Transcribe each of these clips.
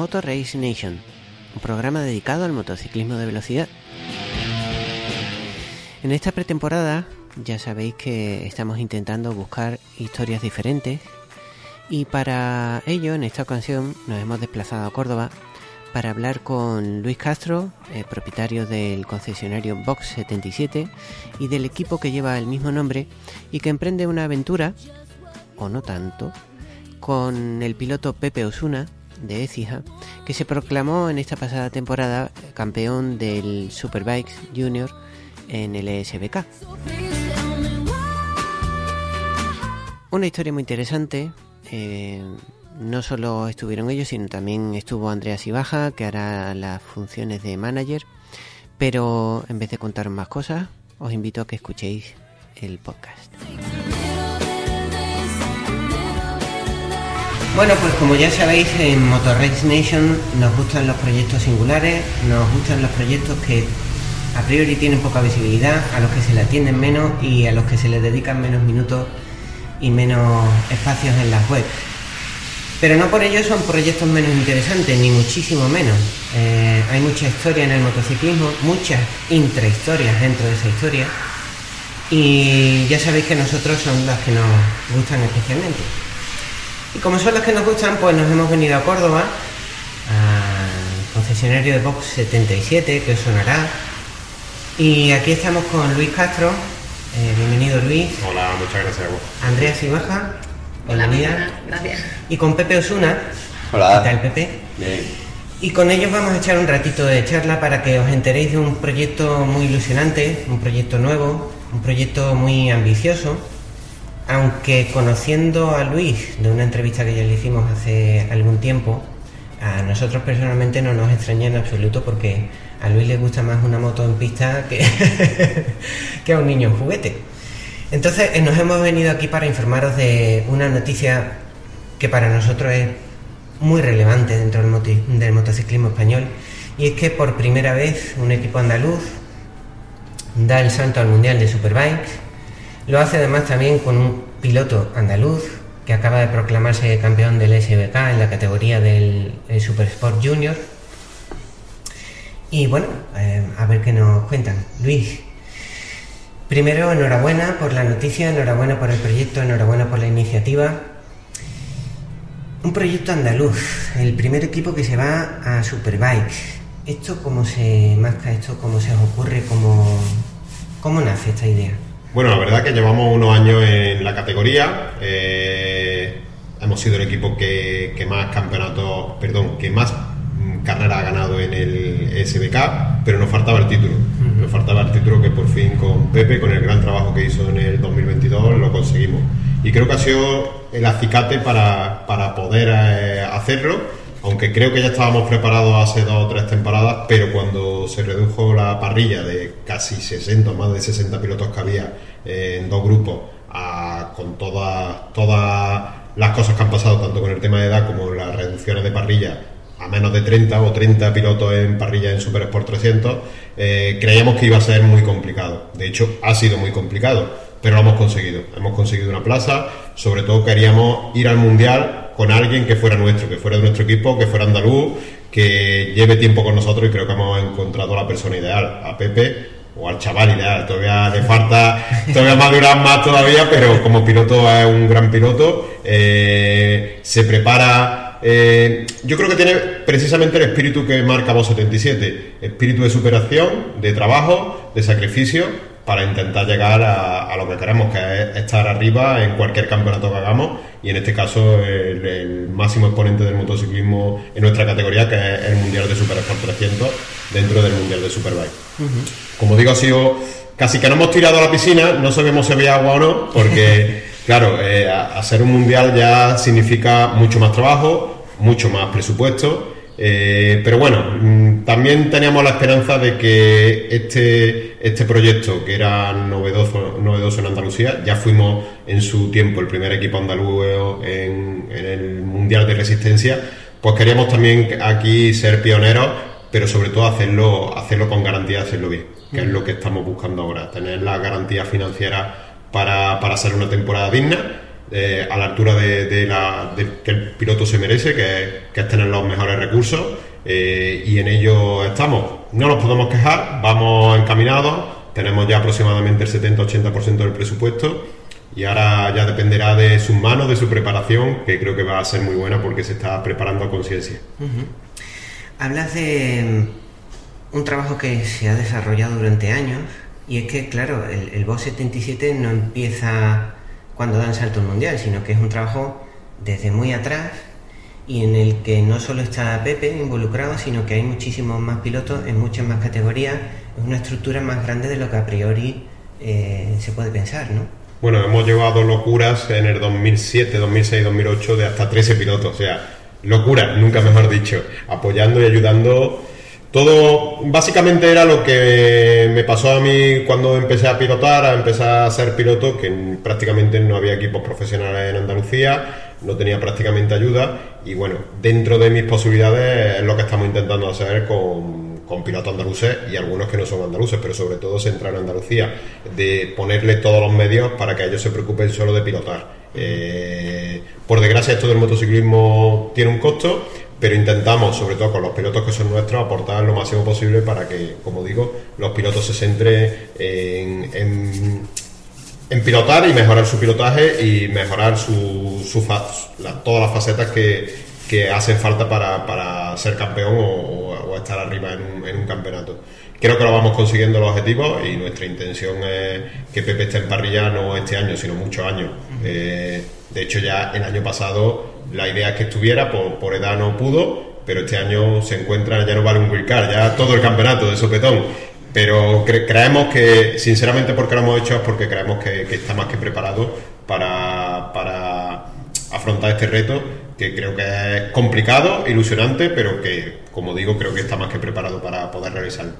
Motor Race Nation, un programa dedicado al motociclismo de velocidad. En esta pretemporada ya sabéis que estamos intentando buscar historias diferentes y para ello en esta ocasión nos hemos desplazado a Córdoba para hablar con Luis Castro, propietario del concesionario Box 77 y del equipo que lleva el mismo nombre y que emprende una aventura, o no tanto, con el piloto Pepe Osuna, de Écija, que se proclamó en esta pasada temporada campeón del Superbikes Junior en el ESBK. Una historia muy interesante. eh, no solo estuvieron ellos, sino también estuvo Andreas Ibaja, que hará las funciones de manager. Pero en vez de contar más cosas, os invito a que escuchéis el podcast. Bueno, pues como ya sabéis, en Motor Race Nation nos gustan los proyectos singulares, nos gustan los proyectos que a priori tienen poca visibilidad, a los que se le atienden menos y a los que se les dedican menos minutos y menos espacios en las webs. Pero no por ello son proyectos menos interesantes, ni muchísimo menos. Eh, hay mucha historia en el motociclismo, muchas intrahistorias dentro de esa historia. Y ya sabéis que nosotros son las que nos gustan especialmente. Y como son las que nos gustan, pues nos hemos venido a Córdoba, al concesionario de Box 77, que os sonará. Y aquí estamos con Luis Castro. Eh, bienvenido Luis. Hola, muchas gracias a vos. Andrea Sibaja. Hola, Bienvenida. gracias. Y con Pepe Osuna. Hola. ¿Qué tal, Pepe? Bien. Y con ellos vamos a echar un ratito de charla para que os enteréis de un proyecto muy ilusionante, un proyecto nuevo, un proyecto muy ambicioso. Aunque conociendo a Luis de una entrevista que ya le hicimos hace algún tiempo, a nosotros personalmente no nos extraña en absoluto porque a Luis le gusta más una moto en pista que, a un niño en juguete. Entonces eh, nos hemos venido aquí para informaros de una noticia que para nosotros es muy relevante dentro del, del motociclismo español y es que por primera vez un equipo andaluz da el salto al Mundial de Superbikes. Lo hace además también con un piloto andaluz que acaba de proclamarse campeón del SBK en la categoría del eh, Super Sport Junior. Y bueno, eh, a ver qué nos cuentan. Luis, primero enhorabuena por la noticia, enhorabuena por el proyecto, enhorabuena por la iniciativa. Un proyecto andaluz, el primer equipo que se va a Superbikes. ¿Esto cómo se masca? ¿Esto cómo se os ocurre? ¿Cómo, cómo nace esta idea? Bueno, la verdad que llevamos unos años en la categoría. eh, hemos sido el equipo que, que más campeonatos, perdón, que más mm, carreras ha ganado en el SBK, pero nos faltaba el título. Nos faltaba el título que por fin con Pepe, con el gran trabajo que hizo en el 2022, lo conseguimos. Y creo que ha sido el acicate para, para poder eh, hacerlo aunque creo que ya estábamos preparados hace dos o tres temporadas, pero cuando se redujo la parrilla de casi 60, más de 60 pilotos que había eh, en dos grupos, a- con todas todas las cosas que han pasado, tanto con el tema de edad como las reducciones de parrilla, a menos de 30 o 30 pilotos en parrilla en Super Sport 300, eh, creíamos que iba a ser muy complicado. De hecho, ha sido muy complicado, pero lo hemos conseguido. Hemos conseguido una plaza, sobre todo queríamos ir al Mundial con alguien que fuera nuestro, que fuera de nuestro equipo, que fuera andaluz, que lleve tiempo con nosotros y creo que hemos encontrado a la persona ideal, a Pepe o al chaval ideal. Todavía le falta todavía madurar más todavía, pero como piloto es un gran piloto. eh, se prepara. eh, yo creo que tiene precisamente el espíritu que marca Voz 77, espíritu de superación, de trabajo, de sacrificio para intentar llegar a, lo que queremos, que es estar arriba en cualquier campeonato que hagamos y en este caso el, máximo exponente del motociclismo en nuestra categoría, que es el Mundial de Super Sport 300 dentro del Mundial de Superbike. Como digo, ha sido casi que no hemos tirado a la piscina, no sabemos si había agua o no, porque claro, eh, hacer un Mundial ya significa mucho más trabajo, mucho más presupuesto eh, pero bueno, mm, también teníamos la esperanza de que este, este proyecto, que era novedoso, novedoso en Andalucía, ya fuimos en su tiempo el primer equipo andaluz en, el Mundial de Resistencia, pues queríamos también aquí ser pioneros, pero sobre todo hacerlo, hacerlo con garantía, hacerlo bien, que es lo que estamos buscando ahora, tener la garantía financiera para, para hacer una temporada digna a la altura de, la, que el piloto se merece, que, es tener los mejores recursos eh, y en ello estamos. No nos podemos quejar, vamos encaminados, tenemos ya aproximadamente el 70-80% del presupuesto y ahora ya dependerá de sus manos, de su preparación, que creo que va a ser muy buena porque se está preparando a conciencia. Hablas de mm, un trabajo que se ha desarrollado durante años y es que, claro, el, el BOS 77 no empieza cuando dan salto mundial, sino que es un trabajo desde muy atrás y en el que no solo está Pepe involucrado, sino que hay muchísimos más pilotos en muchas más categorías, es una estructura más grande de lo que a priori eh, se puede pensar, ¿no? Bueno, hemos llevado locuras en el 2007, 2006, 2008 de hasta 13 pilotos, o sea, locura, nunca mejor dicho, apoyando y ayudando todo básicamente era lo que me pasó a mí cuando empecé a pilotar, a empezar a ser piloto, que prácticamente no había equipos profesionales en Andalucía, no tenía prácticamente ayuda y bueno, dentro de mis posibilidades es lo que estamos intentando hacer con, pilotos andaluces y algunos que no son andaluces, pero sobre todo centrar en Andalucía, de ponerle todos los medios para que ellos se preocupen solo de pilotar. Eh, por desgracia esto del motociclismo tiene un costo, pero intentamos, sobre todo con los pilotos que son nuestros, aportar lo máximo posible para que, como digo, los pilotos se centren en, en, pilotar y mejorar su pilotaje y mejorar su, su todas las facetas que, hacen falta para, ser campeón o, estar arriba en un, en un campeonato. Creo que lo vamos consiguiendo los objetivos y nuestra intención es que Pepe esté en parrilla no este año, sino muchos años. Eh, de hecho, ya el año pasado la idea es que estuviera, por, edad no pudo, pero este año se encuentra, ya no vale un wildcard, ya todo el campeonato de sopetón. Pero creemos que, sinceramente, porque lo hemos hecho es porque creemos que, está más que preparado para, para afrontar este reto, que creo que es complicado, ilusionante, pero que, como digo, creo que está más que preparado para poder realizarlo.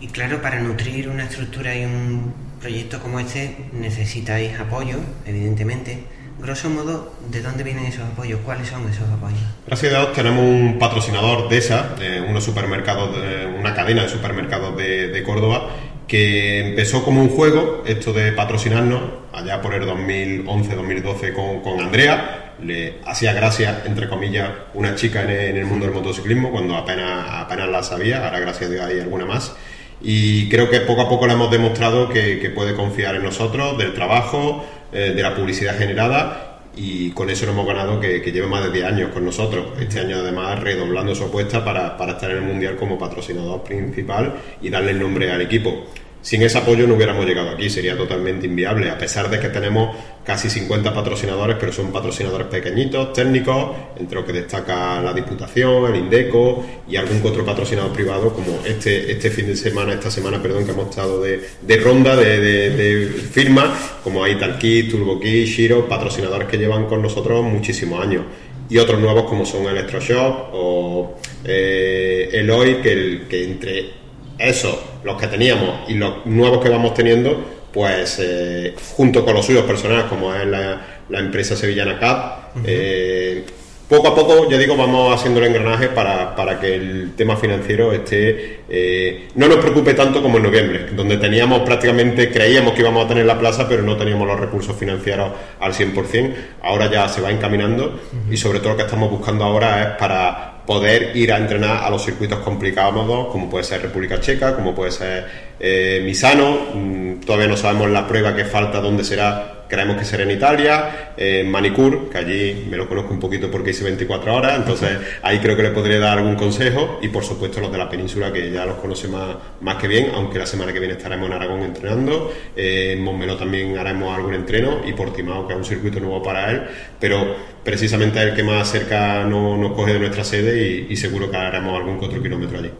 Y claro, para nutrir una estructura y un proyecto como este necesitáis apoyo, evidentemente grosso modo, ¿de dónde vienen esos apoyos? ¿Cuáles son esos apoyos? Gracias a Dios tenemos un patrocinador de esa, de unos supermercados, una cadena de supermercados de, Córdoba, que empezó como un juego, esto de patrocinarnos, allá por el 2011-2012 con, con, Andrea. Le hacía gracia, entre comillas, una chica en el, mundo del motociclismo, cuando apenas, apenas la sabía, ahora gracias a Dios hay alguna más. Y creo que poco a poco le hemos demostrado que, que puede confiar en nosotros, del trabajo, eh, de la publicidad generada y con eso nos hemos ganado que, lleve más de 10 años con nosotros. Este año además redoblando su apuesta para, para estar en el Mundial como patrocinador principal y darle el nombre al equipo. Sin ese apoyo no hubiéramos llegado aquí, sería totalmente inviable, a pesar de que tenemos casi 50 patrocinadores, pero son patrocinadores pequeñitos, técnicos, entre los que destaca la Diputación, el Indeco y algún otro patrocinador privado, como este, este fin de semana, esta semana, perdón, que hemos estado de, ronda de, de, firma, como Italkit, TurboKit, Shiro, patrocinadores que llevan con nosotros muchísimos años. Y otros nuevos como son Electroshock o eh, Eloy, que, que entre esos, los que teníamos y los nuevos que vamos teniendo, pues eh, junto con los suyos personales, como es la, empresa sevillana CAP, eh, poco a poco, ya digo, vamos haciendo el engranaje para, para que el tema financiero esté eh, no nos preocupe tanto como en noviembre, donde teníamos prácticamente, creíamos que íbamos a tener la plaza, pero no teníamos los recursos financieros al 100%. Ahora ya se va encaminando y sobre todo lo que estamos buscando ahora es para poder ir a entrenar a los circuitos complicados, como puede ser República Checa, como puede ser eh, Misano. Mm, todavía no sabemos la prueba que falta, dónde será, creemos que será en Italia, en Manicur, que allí me lo conozco un poquito porque hice 24 horas, entonces ahí creo que le podré dar algún consejo y por supuesto los de la península que ya los conoce más, más que bien, aunque la semana que viene estaremos en Aragón entrenando, eh, en Montmeló también haremos algún entreno y Portimao que es un circuito nuevo para él, pero precisamente es el que más cerca nos coge de nuestra sede y, seguro que haremos algún otro kilómetro allí.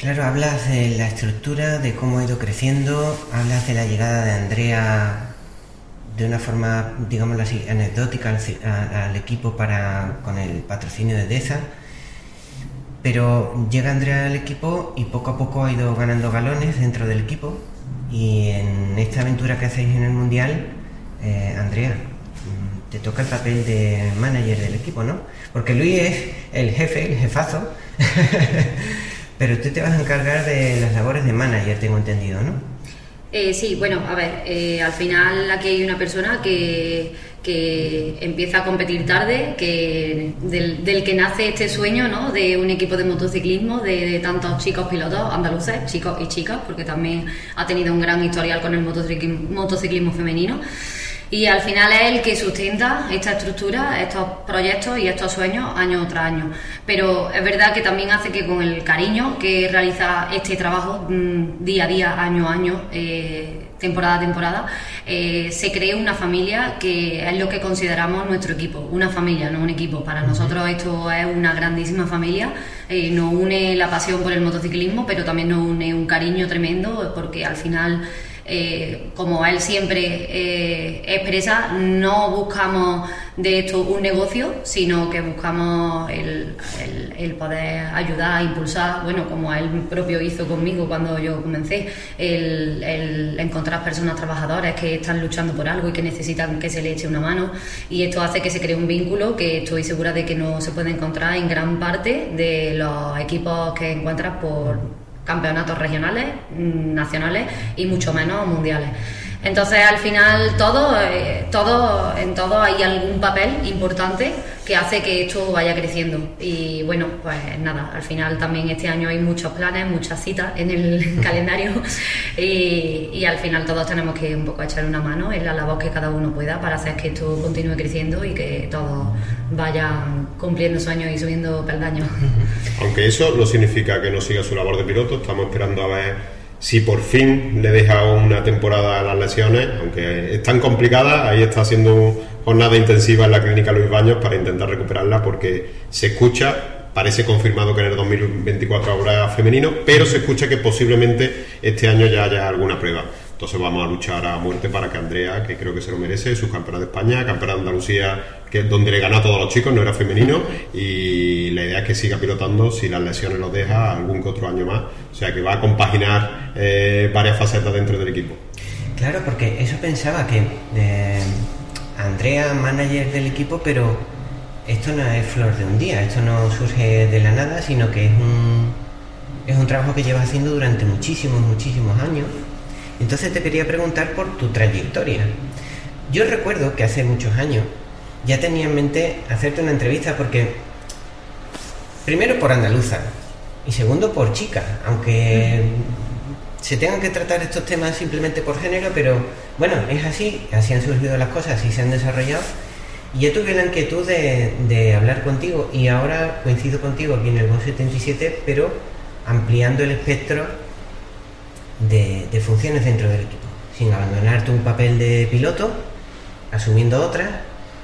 Claro, hablas de la estructura, de cómo ha ido creciendo, hablas de la llegada de Andrea de una forma, digámoslo así, anecdótica al, equipo para, con el patrocinio de DESA. Pero llega Andrea al equipo y poco a poco ha ido ganando galones dentro del equipo. Y en esta aventura que hacéis en el Mundial, eh, Andrea, te toca el papel de manager del equipo, ¿no? Porque Luis es el jefe, el jefazo, pero tú te vas a encargar de las labores de manager, tengo entendido, ¿no? Eh, sí, bueno, a ver, eh, al final aquí hay una persona que, que empieza a competir tarde, que del, que nace este sueño ¿no? de un equipo de motociclismo, de, tantos chicos pilotos andaluces, chicos y chicas, porque también ha tenido un gran historial con el motociclismo femenino y al final es el que sustenta esta estructura, estos proyectos y estos sueños año tras año. Pero es verdad que también hace que con el cariño que realiza este trabajo mm, día a día, año a año, eh, temporada a temporada, eh, se cree una familia que es lo que consideramos nuestro equipo, una familia, no un equipo. Para nosotros esto es una grandísima familia, eh, nos une la pasión por el motociclismo, pero también nos une un cariño tremendo porque al final eh, como él siempre eh, expresa, no buscamos de esto un negocio, sino que buscamos el, poder ayudar, impulsar, bueno, como él propio hizo conmigo cuando yo comencé, el, encontrar personas trabajadoras que están luchando por algo y que necesitan que se le eche una mano. Y esto hace que se cree un vínculo que estoy segura de que no se puede encontrar en gran parte de los equipos que encuentras por campeonatos regionales, mm, nacionales y mucho menos mundiales. Entonces, al final, todo, eh, todo, en todo hay algún papel importante que hace que esto vaya creciendo. Y bueno, pues nada, al final también este año hay muchos planes, muchas citas en el calendario y, al final todos tenemos que un poco echar una mano en la labor que cada uno pueda para hacer que esto continúe creciendo y que todos vayan cumpliendo sueños y subiendo peldaños. Aunque eso no significa que no siga su labor de piloto, estamos esperando a ver si por fin le deja una temporada a las lesiones, aunque es tan complicada, ahí está haciendo jornada intensiva en la clínica Luis Baños para intentar recuperarla porque se escucha, parece confirmado que en el 2024 habrá femenino, pero se escucha que posiblemente este año ya haya alguna prueba. Entonces vamos a luchar a muerte para que Andrea, que creo que se lo merece, su campeona de España, campeona de Andalucía, que donde le gana a todos los chicos, no era femenino, y la idea es que siga pilotando si las lesiones lo deja algún otro año más. O sea que va a compaginar eh, varias facetas dentro del equipo. Claro, porque eso pensaba que eh, Andrea, manager del equipo, pero esto no es flor de un día, esto no surge de la nada, sino que es un, es un trabajo que llevas haciendo durante muchísimos, muchísimos años entonces te quería preguntar por tu trayectoria. Yo recuerdo que hace muchos años ya tenía en mente hacerte una entrevista porque, primero por andaluza y segundo por chica, aunque se tengan que tratar estos temas simplemente por género, pero bueno, es así, así han surgido las cosas, y se han desarrollado. Y yo tuve la inquietud de, hablar contigo y ahora coincido contigo aquí en el 77, pero ampliando el espectro de, funciones dentro del equipo, sin abandonar tu papel de piloto, asumiendo otras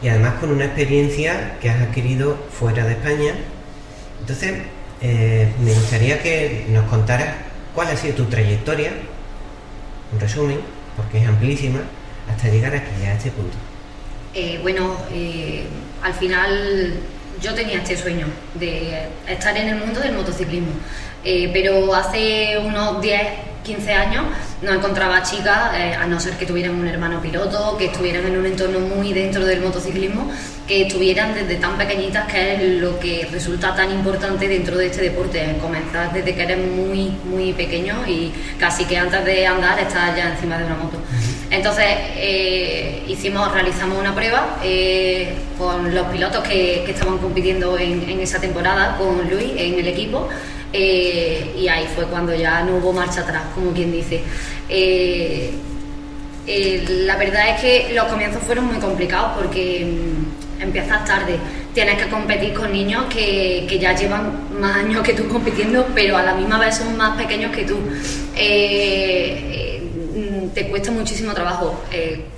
y además con una experiencia que has adquirido fuera de España. Entonces, eh, me gustaría que nos contaras cuál ha sido tu trayectoria, un resumen, porque es amplísima, hasta llegar aquí, a este punto. Eh, bueno, eh, al final yo tenía este sueño de estar en el mundo del motociclismo, pero hace unos 10 15 años no encontraba chicas, eh, a no ser que tuvieran un hermano piloto, que estuvieran en un entorno muy dentro del motociclismo, que estuvieran desde tan pequeñitas, que es lo que resulta tan importante dentro de este deporte, comenzar desde que eres muy, muy pequeño y casi que antes de andar estás ya encima de una moto. Entonces eh, hicimos, realizamos una prueba eh, con los pilotos que, estaban compitiendo en, en esa temporada, con Luis en el equipo. Eh, y ahí fue cuando ya no hubo marcha atrás, como quien dice. Eh, Eh, la verdad es que los comienzos fueron muy complicados porque mm, empiezas tarde, tienes que competir con niños que, que, ya llevan más años que tú compitiendo, pero a la misma vez son más pequeños que tú. Eh, te cuesta muchísimo trabajo,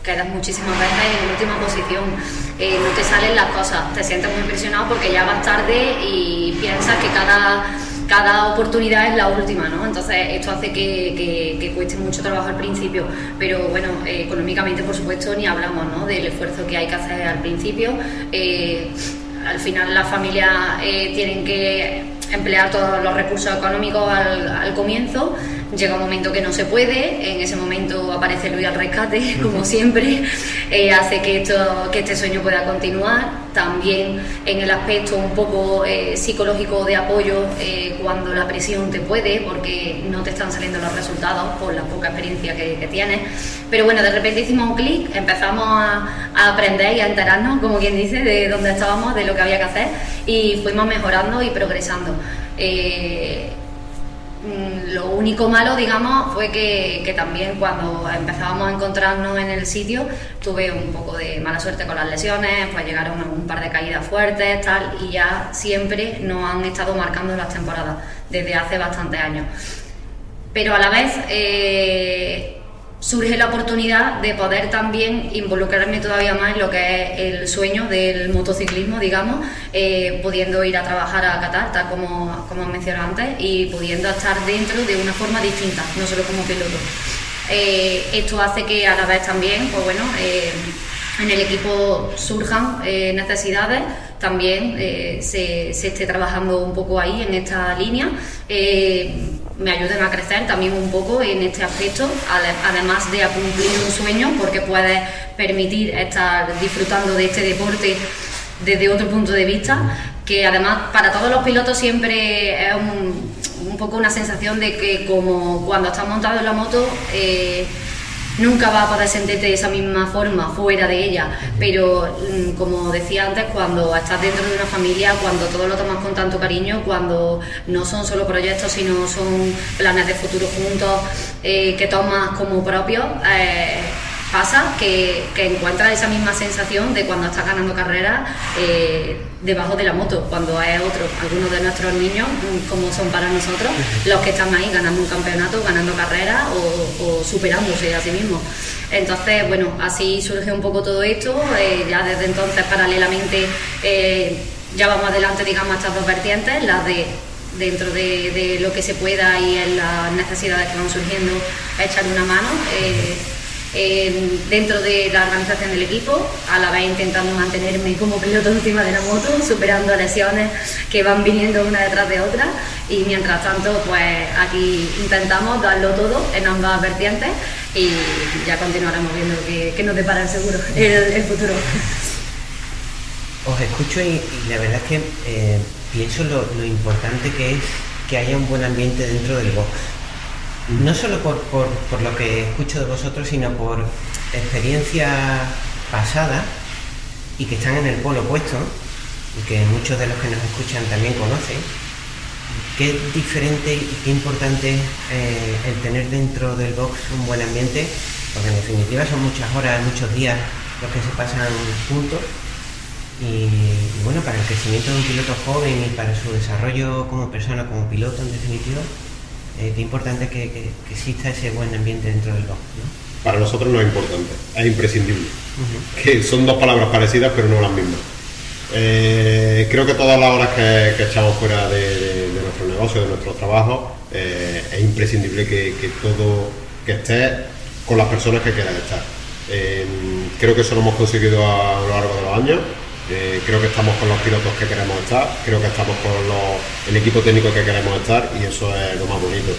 quedas muchísimas veces en última posición, no te salen las cosas, te sientes muy impresionado porque ya vas tarde y piensas que cada, cada oportunidad es la última, ¿no? Entonces esto hace que, cueste mucho trabajo al principio, pero bueno, eh, económicamente por supuesto ni hablamos, ¿no? Del esfuerzo que hay que hacer al principio. al final las familias tienen que emplear todos los recursos económicos al, al comienzo llega un momento que no se puede, en ese momento aparece Luis al rescate, como siempre, eh, hace que, esto, que este sueño pueda continuar. También en el aspecto un poco eh, psicológico de apoyo, eh, cuando la presión te puede, porque no te están saliendo los resultados por la poca experiencia que, tienes. Pero bueno, de repente hicimos un clic, empezamos a, a, aprender y a enterarnos, como quien dice, de dónde estábamos, de lo que había que hacer, y fuimos mejorando y progresando. Mm, lo único malo, digamos, fue que, también cuando empezábamos a encontrarnos en el sitio tuve un poco de mala suerte con las lesiones, pues llegaron un par de caídas fuertes, tal, y ya siempre nos han estado marcando las temporadas desde hace bastantes años. Pero a la vez eh, surge la oportunidad de poder también involucrarme todavía más en lo que es el sueño del motociclismo, digamos, eh, pudiendo ir a trabajar a Qatar, tal como, como mencioné antes, y pudiendo estar dentro de una forma distinta, no solo como piloto. Eh, esto hace que a la vez también, pues bueno, eh, en el equipo surjan necesidades, también se, se, esté trabajando un poco ahí en esta línea me ayuden a crecer también un poco en este aspecto, además de cumplir un sueño, porque puedes permitir estar disfrutando de este deporte desde otro punto de vista, que además para todos los pilotos siempre es un, poco una sensación de que como cuando estás montado en la moto, eh, nunca vas a sentirte de esa misma forma fuera de ella, pero mm, como decía antes, cuando estás dentro de una familia, cuando todo lo tomas con tanto cariño, cuando no son solo proyectos, sino son planes de futuro juntos eh, que tomas como propios, eh, pasa que, que encuentras esa misma sensación de cuando estás ganando carreras eh, debajo de la moto, cuando es otro, algunos de nuestros niños, mm, como son para nosotros, los que están ahí ganando un campeonato, ganando carreras o, superándose a sí mismos. Entonces, bueno, así surge un poco todo esto, eh, ya desde entonces paralelamente eh, ya vamos adelante, digamos, a estas dos vertientes, las de dentro de, lo que se pueda y en las necesidades que van surgiendo, echar una mano dentro de la organización del equipo, a la vez intentando mantenerme como piloto encima de la moto, superando lesiones que van viniendo una detrás de otra y mientras tanto pues aquí intentamos darlo todo en ambas vertientes y ya continuaremos viendo que, nos depara el seguro el, futuro. Os escucho y, la verdad es que eh, pienso lo, lo importante que es que haya un buen ambiente dentro del box no solo por, lo que escucho de vosotros, sino por experiencia pasada y que están en el polo opuesto, y que muchos de los que nos escuchan también conocen, qué diferente y qué importante es eh, el tener dentro del box un buen ambiente, porque en definitiva son muchas horas, muchos días los que se pasan juntos. y, bueno, para el crecimiento de un piloto joven y para su desarrollo como persona, como piloto en definitiva, eh, qué importante que, que, exista ese buen ambiente dentro del box. Para nosotros no es importante, es imprescindible. Que son dos palabras parecidas, pero no las mismas. Eh, creo que todas las horas que, echamos fuera de, nuestro negocio, de nuestro trabajo, eh, es imprescindible que, todo, que estés con las personas que quieras estar. creo que eso lo hemos conseguido a lo largo de los años eh, creo que estamos con los pilotos que queremos estar, creo que estamos con el equipo técnico que queremos estar y eso es lo más bonito.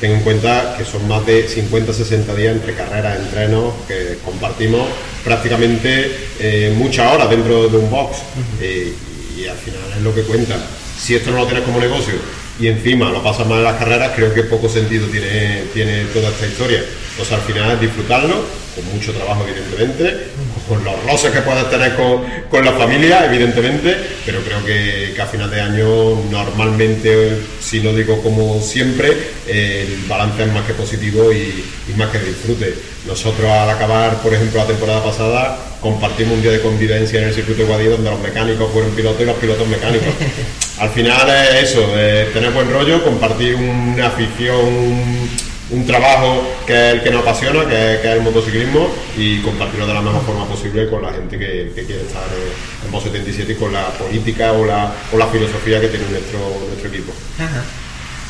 Ten en cuenta que son más de 50-60 días entre carreras, entrenos, que compartimos prácticamente eh, muchas horas dentro de un box eh, y, al final es lo que cuenta. Si esto no lo tienes como negocio y encima lo pasas mal en las carreras, creo que poco sentido tiene, tiene toda esta historia. Entonces al final es disfrutarlo, con mucho trabajo evidentemente, con los roces que puedas tener con, la familia evidentemente, pero creo que, a final de año normalmente, si no digo como siempre, el balance es más que positivo y, más que disfrute. Nosotros al acabar, por ejemplo, la temporada pasada, compartimos un día de convivencia en el circuito de Guadí donde los mecánicos fueron pilotos y los pilotos mecánicos. Al final es eso, tener buen rollo, compartir una afición, un, trabajo que es el que nos apasiona, que es, el motociclismo, y compartirlo de la mejor forma posible con la gente que, quiere estar en, en 77 y con la política o la, o la filosofía que tiene nuestro, nuestro equipo.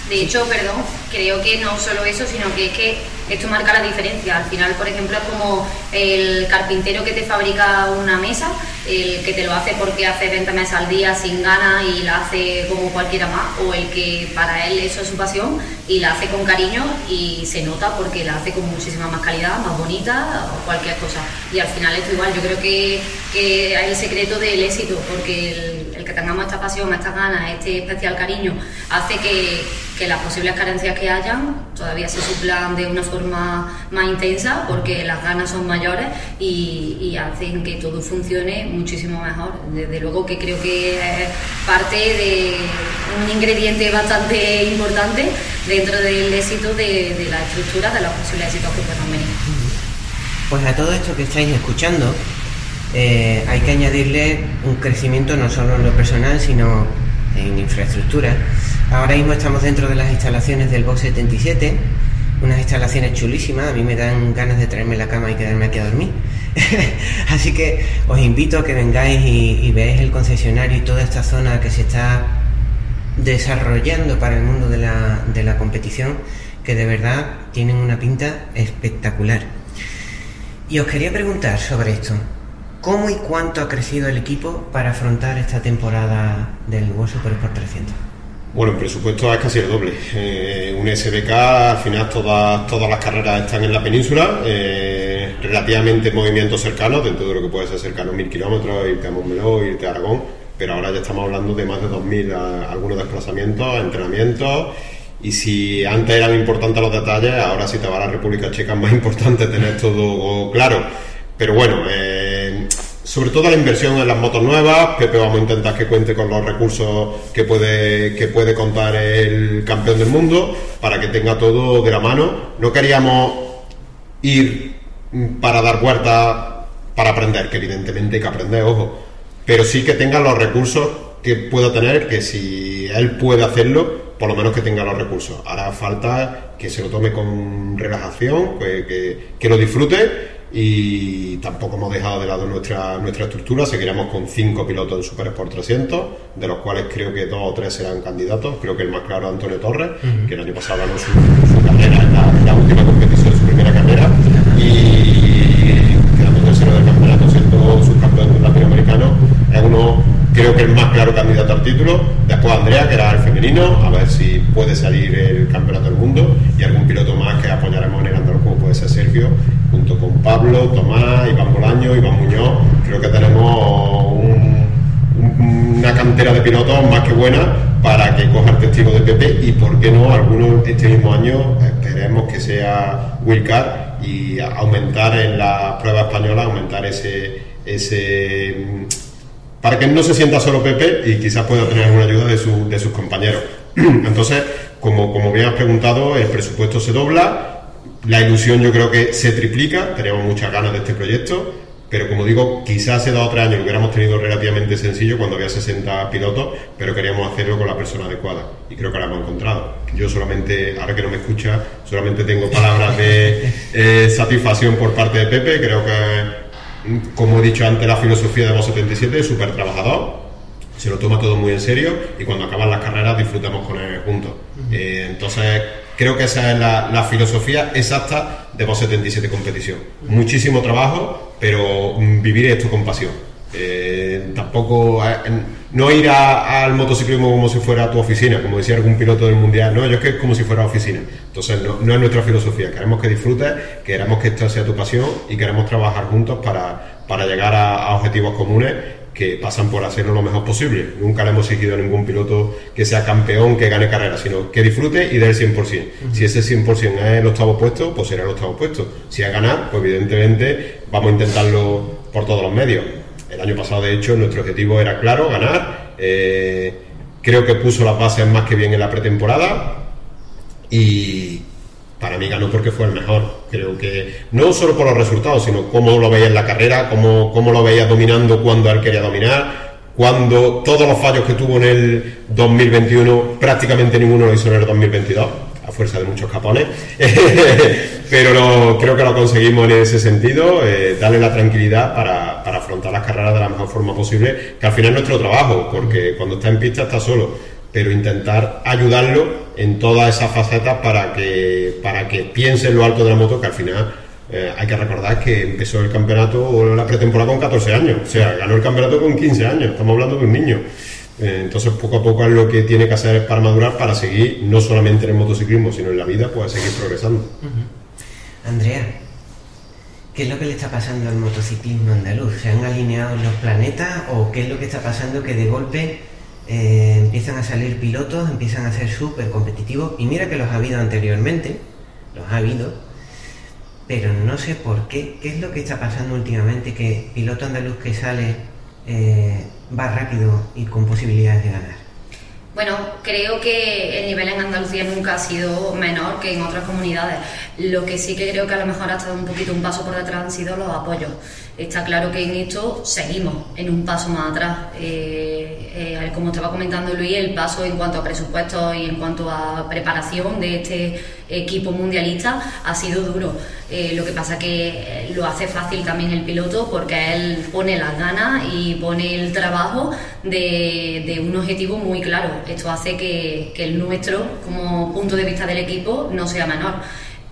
De hecho, perdón, creo que no solo eso, sino que es que esto marca la diferencia. Al final, por ejemplo, es como el carpintero que te fabrica una mesa, el que te lo hace porque hace 20 mesas al día sin ganas y la hace como cualquiera más, o el que para él eso es su pasión y la hace con cariño y se nota porque la hace con muchísima más calidad, más bonita o cualquier cosa. Y al final esto igual, yo creo que, que hay el secreto del éxito, porque el que tengamos esta pasión, estas ganas, este especial cariño, hace que las posibles carencias que hayan todavía se suplan de una forma más intensa porque las ganas son mayores y, hacen que todo funcione muchísimo mejor. Desde luego que creo que es parte de un ingrediente bastante importante dentro del éxito de, la estructura, de los posibles éxitos que puedan venir. Pues a todo esto que estáis escuchando, eh, hay que añadirle un crecimiento no solo en lo personal, sino en infraestructura Ahora mismo estamos dentro de las instalaciones del Box 77, unas instalaciones chulísimas, a mí me dan ganas de traerme la cama y quedarme aquí a dormir. Así que os invito a que vengáis y, veáis el concesionario y toda esta zona que se está desarrollando para el mundo de la, de la competición, que de verdad tienen una pinta espectacular. Y os quería preguntar sobre esto. ¿Cómo y cuánto ha crecido el equipo para afrontar esta temporada del World Super Sport 300? Bueno, el presupuesto es casi el doble. Eh, un SBK, al final todas, todas las carreras están en la península, eh, relativamente movimientos cercanos, dentro de lo que puede ser cercano mil kilómetros, irte a Montmeló, irte a Aragón, pero ahora ya estamos hablando de más de 2.000 algunos desplazamientos, entrenamientos, y si antes eran importantes los detalles, ahora si te va a la República Checa es más importante tener todo claro. Pero bueno, eh, sobre todo la inversión en las motos nuevas. Pepe vamos a intentar que cuente con los recursos que puede, que puede contar el campeón del mundo para que tenga todo de la mano. No queríamos ir para dar vueltas para aprender, que evidentemente hay que aprender, ojo, pero sí que tenga los recursos que pueda tener, que si él puede hacerlo, por lo menos que tenga los recursos. Hará falta que se lo tome con relajación, que, que lo disfrute y tampoco hemos dejado de lado nuestra, nuestra estructura, seguiremos con cinco pilotos en Super Sport 300, de los cuales creo que dos o tres serán candidatos, creo que el más claro es Antonio Torres, que el año pasado ganó su, carrera en la, última competición, su primera carrera, y quedando tercero del campeonato, siendo subcampeón latinoamericano, es uno, creo que el más claro candidato al título, después Andrea, que era el femenino, a ver si puede salir el campeonato del mundo, y algún piloto más que apoyaremos en el ser Sergio, junto con Pablo, Tomás, Iván Bolaño, Iván Muñoz, creo que tenemos una cantera de pilotos más que buena para que coja el testigo de Pepe y, por qué no, algunos este mismo año esperemos que sea Wilcar y aumentar en la prueba española, aumentar ese, ese para que no se sienta solo Pepe y quizás pueda tener alguna ayuda de, de sus compañeros. Entonces, como, como bien has preguntado, el presupuesto se dobla, la ilusión yo creo que se triplica, tenemos muchas ganas de este proyecto, pero como digo, quizás hace dos o tres años lo hubiéramos tenido relativamente sencillo cuando había 60 pilotos, pero queríamos hacerlo con la persona adecuada y creo que la hemos encontrado. Yo solamente, ahora que no me escucha, solamente tengo palabras de eh, satisfacción por parte de Pepe, creo que, como he dicho antes, la filosofía de Voz 77 es súper trabajador, se lo toma todo muy en serio y cuando acaban las carreras disfrutamos con él juntos. Eh, entonces, Creo que esa es la, filosofía exacta de Voz 77 Competición. Muchísimo trabajo, pero vivir esto con pasión. Eh, tampoco eh, no ir al motociclismo como si fuera tu oficina, como decía algún piloto del mundial, no, yo es que es como si fuera oficina. Entonces no, es nuestra filosofía, queremos que disfrutes, queremos que esto sea tu pasión y queremos trabajar juntos para, llegar a objetivos comunes que pasan por hacerlo lo mejor posible. Nunca le hemos exigido a ningún piloto que sea campeón, que gane carrera, sino que disfrute y dé el 100%. Si ese 100% es el octavo puesto, pues será el octavo puesto. Si es ganar, pues evidentemente vamos a intentarlo por todos los medios. El año pasado, de hecho, nuestro objetivo era claro, ganar. Eh, creo que puso las bases más que bien en la pretemporada y, para mí ganó porque fue el mejor. Creo que no solo por los resultados, sino cómo lo veía en la carrera, cómo, cómo lo veía dominando cuando él quería dominar, cuando todos los fallos que tuvo en el 2021 prácticamente ninguno lo hizo en el 2022, a fuerza de muchos capones. Pero creo que lo conseguimos en ese sentido, eh, darle la tranquilidad para, para afrontar las carreras de la mejor forma posible, que al final es nuestro trabajo, porque cuando está en pista está solo pero intentar ayudarlo en todas esas facetas para que, para que piense en lo alto de la moto, que al final eh, hay que recordar que empezó el campeonato o la pretemporada con 14 años, o sea, ganó el campeonato con 15 años, estamos hablando de un niño. Eh, entonces, poco a poco es lo que tiene que hacer para madurar, para seguir, no solamente en el motociclismo, sino en la vida, pues seguir progresando. Andrea, ¿qué es lo que le está pasando al motociclismo andaluz? ¿Se han alineado los planetas o qué es lo que está pasando que de golpe eh, empiezan a salir pilotos, empiezan a ser súper competitivos, y mira que los ha habido anteriormente, los ha habido, pero no sé por qué, qué es lo que está pasando últimamente, que piloto andaluz que sale eh, va rápido y con posibilidades de ganar. Bueno, creo que el nivel en Andalucía nunca ha sido menor que en otras comunidades. Lo que sí que creo que a lo mejor ha estado un poquito un paso por detrás han sido los apoyos. Está claro que en esto seguimos en un paso más atrás. Eh, eh, como estaba comentando Luis, el paso en cuanto a presupuestos y en cuanto a preparación de este equipo mundialista ha sido duro. Eh, lo que pasa que lo hace fácil también el piloto porque él pone las ganas y pone el trabajo de, un objetivo muy claro. Esto hace que, que el nuestro, como punto de vista del equipo, no sea menor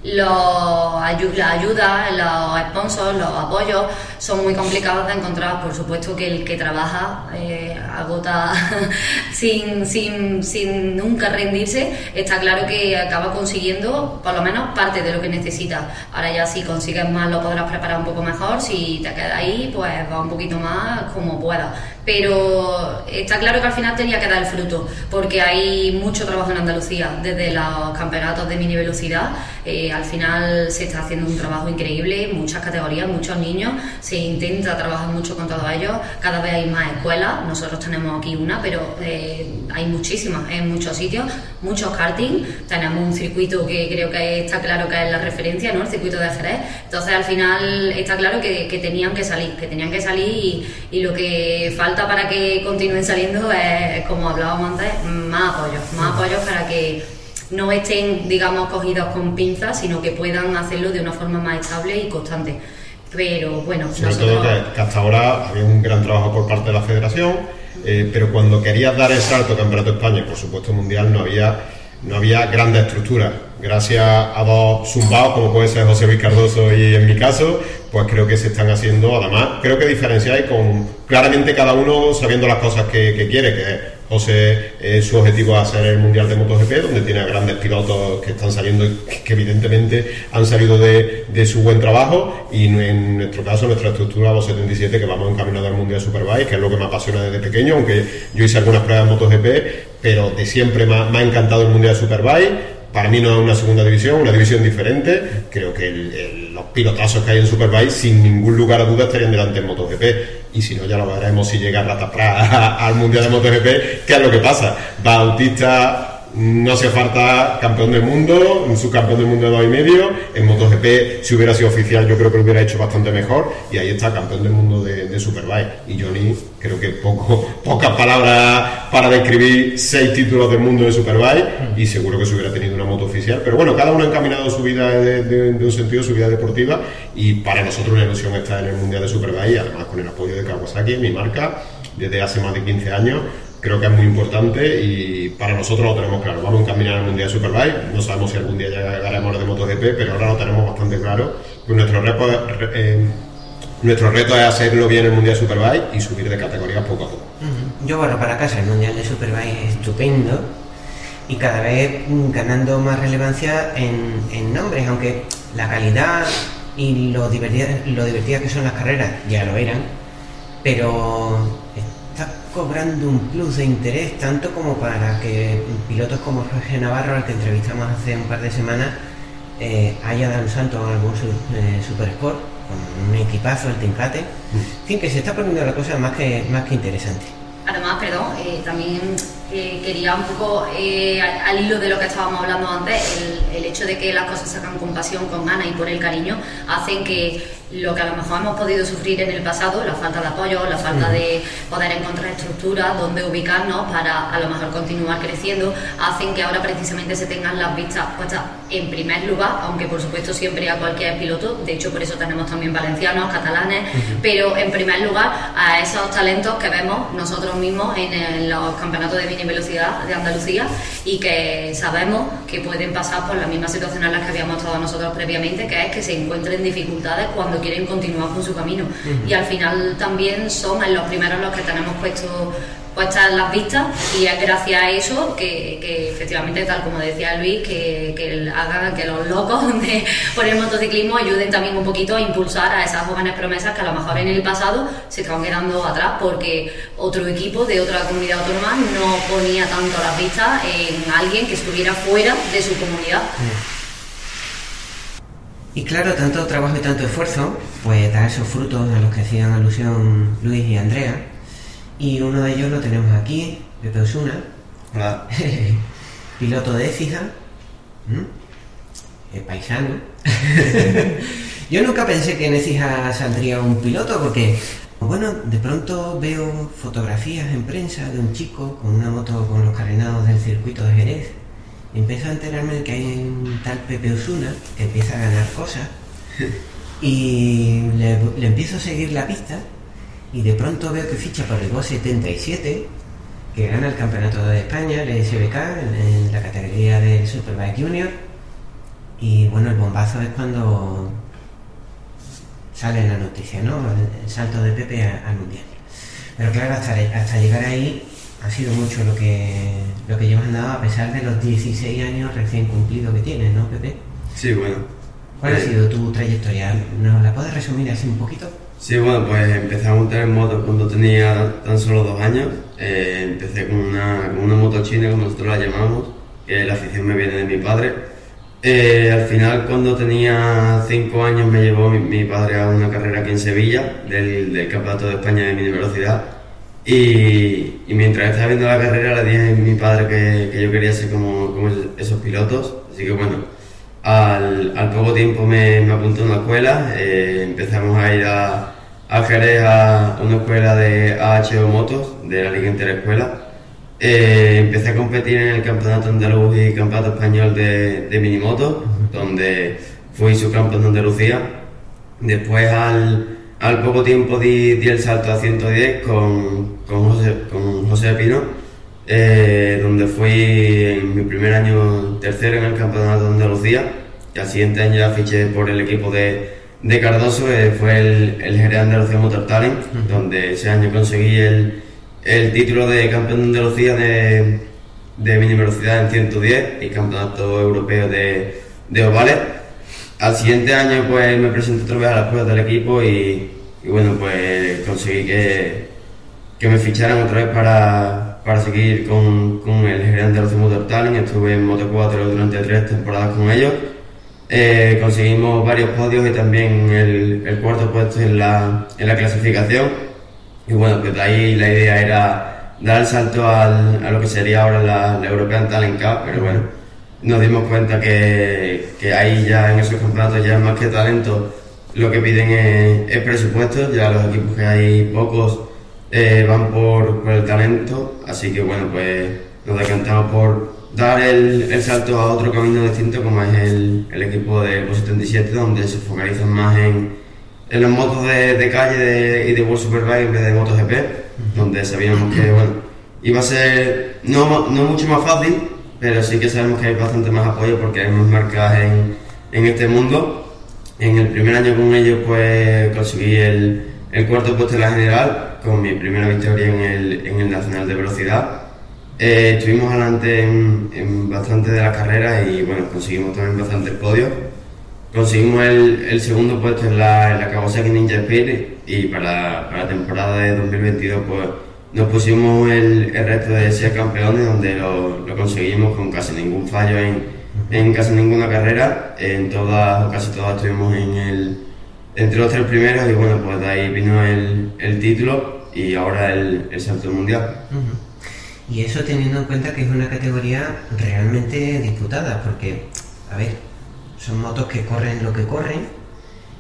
los la ayuda, los sponsors, los apoyos son muy complicados de encontrar. Por supuesto que el que trabaja eh, agota sin, sin, sin, nunca rendirse, está claro que acaba consiguiendo por lo menos parte de lo que necesita. Ahora ya si consigues más lo podrás preparar un poco mejor, si te quedas ahí pues va un poquito más como pueda pero está claro que al final tenía que dar el fruto, porque hay mucho trabajo en Andalucía, desde los campeonatos de mini velocidad, eh, al final se está haciendo un trabajo increíble, muchas categorías, muchos niños, se intenta trabajar mucho con todos ellos, cada vez hay más escuelas, nosotros tenemos aquí una, pero eh, hay muchísimas en muchos sitios, muchos karting, tenemos un circuito que creo que está claro que es la referencia, ¿no? el circuito de Jerez, entonces al final está claro que, tenían que salir, que tenían que salir y, y lo que falta para que continúen saliendo es, como hablábamos antes, más apoyos, más apoyos para que no estén, digamos, cogidos con pinzas, sino que puedan hacerlo de una forma más estable y constante. Pero bueno, sobre todo que, hasta ahora había un gran trabajo por parte de la federación, eh, pero cuando querías dar el salto Campeonato de España y por supuesto Mundial no había no había grandes estructuras. Gracias a dos zumbados, como puede ser José Luis Cardoso y en mi caso, pues creo que se están haciendo, además, creo que diferenciáis con claramente cada uno sabiendo las cosas que, quiere, que José, eh, su objetivo es hacer el Mundial de MotoGP, donde tiene grandes pilotos que están saliendo, que evidentemente han salido de, su buen trabajo, y en nuestro caso, nuestra estructura 277, que vamos encaminados al Mundial Superbike, que es lo que me apasiona desde pequeño, aunque yo hice algunas pruebas de MotoGP, pero de siempre me ha, encantado el Mundial Superbike. Para mí no es una segunda división, una división diferente. Creo que los pilotazos que hay en Superbike, sin ningún lugar a duda, estarían delante en MotoGP. Y si no, ya lo veremos si llega Ratapra al Mundial de MotoGP, ¿qué es lo que pasa? Bautista no hace falta campeón del mundo, un subcampeón del mundo de dos y medio. En MotoGP, si hubiera sido oficial, yo creo que lo hubiera hecho bastante mejor. Y ahí está, campeón del mundo de, Superbike. Y Johnny, creo que poco, pocas palabras para describir seis títulos del mundo de Superbike. Y seguro que se hubiera tenido una moto oficial. Pero bueno, cada uno ha encaminado su vida de, un sentido, su vida deportiva. Y para nosotros una ilusión estar en el mundial de Superbike, además con el apoyo de Kawasaki, mi marca, desde hace más de 15 años creo que es muy importante y para nosotros lo tenemos claro. Vamos a caminar al Mundial Superbike, no sabemos si algún día llegaremos a lo de MotoGP, pero ahora lo tenemos bastante claro. Pues nuestro eh, nuestro reto es hacerlo bien en el Mundial Superbike y subir de categoría poco a poco. Yo, bueno, para casa el Mundial de Superbike es estupendo y cada vez ganando más relevancia en, en nombres, aunque la calidad y lo divertidas lo divertida que son las carreras ya lo eran, pero está cobrando un plus de interés tanto como para que pilotos como Jorge Navarro, al que entrevistamos hace un par de semanas, eh, haya dado un salto a algún eh, Super Sport con un equipazo, el Tincate. Mm. En fin, que se está poniendo la cosa más que, más que interesante. Además, perdón, eh, también quería un poco, al, hilo de lo que estábamos hablando antes, el, el, hecho de que las cosas se hagan con pasión, con ganas y por el cariño, hacen que lo que a lo mejor hemos podido sufrir en el pasado, la falta de apoyo, la falta de poder encontrar estructuras donde ubicarnos para a lo mejor continuar creciendo, hacen que ahora precisamente se tengan las vistas puestas en primer lugar, aunque por supuesto siempre a cualquier piloto, de hecho por eso tenemos también valencianos, catalanes, pero en primer lugar a esos talentos que vemos nosotros mismos en, los campeonatos de mini velocidad de Andalucía y que sabemos que pueden pasar por la misma situación en la que habíamos estado nosotros previamente, que es que se encuentren dificultades cuando quieren continuar con su camino. Y al final también son los primeros los que tenemos puesto puestas las vistas y es gracias a eso que, efectivamente, tal como decía Luis, que, que hagan que los locos de, por el motociclismo ayuden también un poquito a impulsar a esas jóvenes promesas que a lo mejor en el pasado se estaban quedando atrás porque otro equipo de otra comunidad autónoma no ponía tanto las vistas en alguien que estuviera fuera de su comunidad. Y claro, tanto trabajo y tanto esfuerzo, pues da esos frutos a los que hacían alusión Luis y Andrea. Y uno de ellos lo tenemos aquí, Pepe Osuna. piloto de Écija, paisano. Yo nunca pensé que en Écija saldría un piloto porque, bueno, de pronto veo fotografías en prensa de un chico con una moto con los carenados del circuito de Jerez empiezo a enterarme de que hay un tal Pepe Osuna que empieza a ganar cosas y le, empiezo a seguir la pista y de pronto veo que ficha por el BOS 77 que gana el campeonato de España, el SBK, en, la categoría del Superbike Junior y bueno, el bombazo es cuando sale en la noticia, ¿no? El, salto de Pepe al Mundial. Pero claro, hasta, hasta llegar ahí ha sido mucho lo que, lo que llevas andado a pesar de los 16 años recién cumplidos que tienes, ¿no, Pepe? Sí, bueno. ¿Cuál ha eh, sido tu trayectoria? ¿Nos la puedes resumir así un poquito? Sí, bueno, pues empecé a montar en moto cuando tenía tan solo dos años. Eh, empecé con una, con una moto china, como nosotros la llamamos, que la afición me viene de mi padre. Eh, al final, cuando tenía cinco años, me llevó mi, padre a una carrera aquí en Sevilla, del, del Campeonato de España de Mini Velocidad y, mientras estaba viendo la carrera le dije a mi padre que, yo quería ser como, esos pilotos. Así que bueno, al, poco tiempo me, me, apunté a una escuela, eh, empezamos a ir a, a Jerez a una escuela de AHO Motos, de la Liga Interescuela. Eh, empecé a competir en el Campeonato Andaluz y Campeonato Español de, de Minimoto, donde fui subcampeón de Andalucía. Después al, al poco tiempo di, el salto a 110 con, con, José, con José Pino, eh, donde fui en mi primer año tercero en el Campeonato de Andalucía. Y al siguiente año ya fiché por el equipo de, de Cardoso, eh, fue el, el Jerez Andalucía Motor Talent, donde ese año conseguí el, el título de campeón de Andalucía de, de mini velocidad en 110 y campeonato europeo de, de ovales. Al siguiente año pues me presenté otra vez a las pruebas del equipo y, bueno pues conseguí que, que, me ficharan otra vez para, para seguir con, con, el gerente de los Motor Talent. Estuve en Moto 4 durante tres temporadas con ellos. Eh, conseguimos varios podios y también el, el cuarto puesto en la, en la, clasificación. Y bueno, pues de ahí la idea era dar el salto al, a lo que sería ahora la, la European Talent Cup, pero bueno nos dimos cuenta que, que ahí ya en esos campeonatos ya más que talento lo que piden es, presupuesto, ya los equipos que hay pocos eh, van por, por, el talento, así que bueno, pues nos decantamos por dar el, el, salto a otro camino distinto como es el, el equipo del 77 donde se focalizan más en, en los motos de, de calle y de World Superbike en vez de MotoGP, donde sabíamos que bueno, iba a ser no, no mucho más fácil, pero sí que sabemos que hay bastante más apoyo porque hay más marcas en, en este mundo. En el primer año con ellos pues conseguí el, el cuarto puesto en la general con mi primera victoria en el, en el Nacional de Velocidad. Eh, estuvimos adelante en, en bastante de las carreras y bueno, conseguimos también bastantes podios. Conseguimos el, el, segundo puesto en la, en la Kawasaki Ninja Spirit y para, para la temporada de 2022 pues nos pusimos el, reto de ser campeones, donde lo, conseguimos con casi ningún fallo en, casi ninguna carrera. En todas, casi todas estuvimos en el, entre los tres primeros y bueno, pues de ahí vino el, título y ahora el, el salto mundial. Y eso teniendo en cuenta que es una categoría realmente disputada, porque, a ver, son motos que corren lo que corren